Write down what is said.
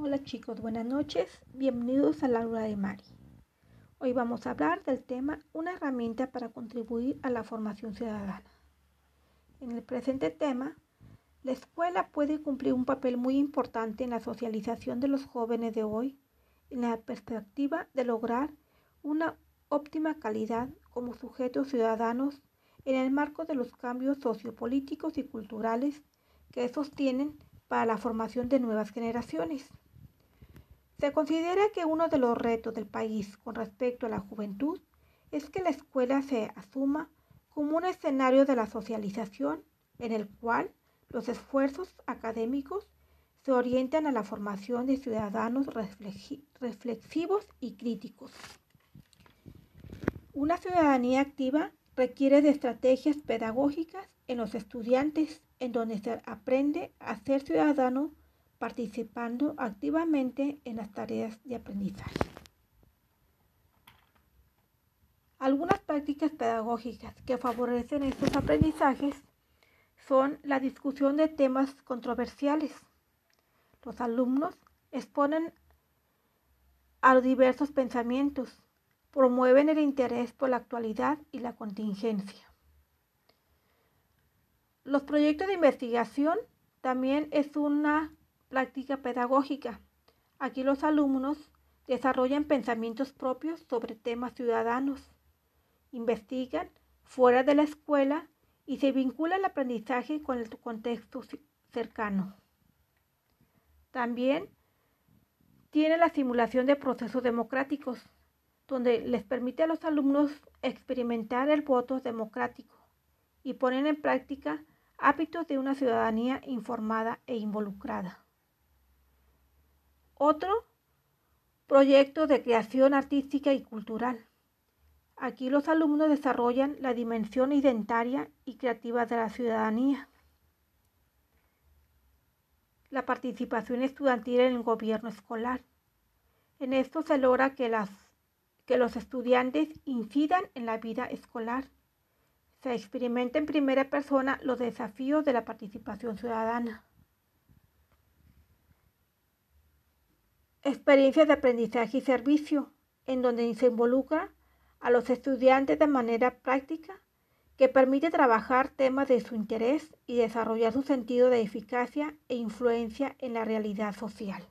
Hola chicos, buenas noches. Bienvenidos a la aula de Mari. Hoy vamos a hablar del tema una herramienta para contribuir a la formación ciudadana. En el presente tema, la escuela puede cumplir un papel muy importante en la socialización de los jóvenes de hoy en la perspectiva de lograr una óptima calidad como sujetos ciudadanos en el marco de los cambios sociopolíticos y culturales que sostienen para la formación de nuevas generaciones. Se considera que uno de los retos del país con respecto a la juventud es que la escuela se asuma como un escenario de la socialización en el cual los esfuerzos académicos se orientan a la formación de ciudadanos reflexivos y críticos. Una ciudadanía activa requiere de estrategias pedagógicas en los estudiantes en donde se aprende a ser ciudadano participando activamente en las tareas de aprendizaje. Algunas prácticas pedagógicas que favorecen estos aprendizajes son la discusión de temas controversiales. Los alumnos exponen a los diversos pensamientos, promueven el interés por la actualidad y la contingencia. Los proyectos de investigación también es una práctica pedagógica. Aquí los alumnos desarrollan pensamientos propios sobre temas ciudadanos, investigan fuera de la escuela y se vincula el aprendizaje con el contexto cercano. También tiene la simulación de procesos democráticos, donde les permite a los alumnos experimentar el voto democrático y poner en práctica hábitos de una ciudadanía informada e involucrada. Otro proyecto de creación artística y cultural. Aquí los alumnos desarrollan la dimensión identitaria y creativa de la ciudadanía. La participación estudiantil en el gobierno escolar. En esto se logra que, los estudiantes incidan en la vida escolar. Se experimenta en primera persona los desafíos de la participación ciudadana. Experiencias de aprendizaje y servicio, en donde se involucra a los estudiantes de manera práctica que permite trabajar temas de su interés y desarrollar su sentido de eficacia e influencia en la realidad social.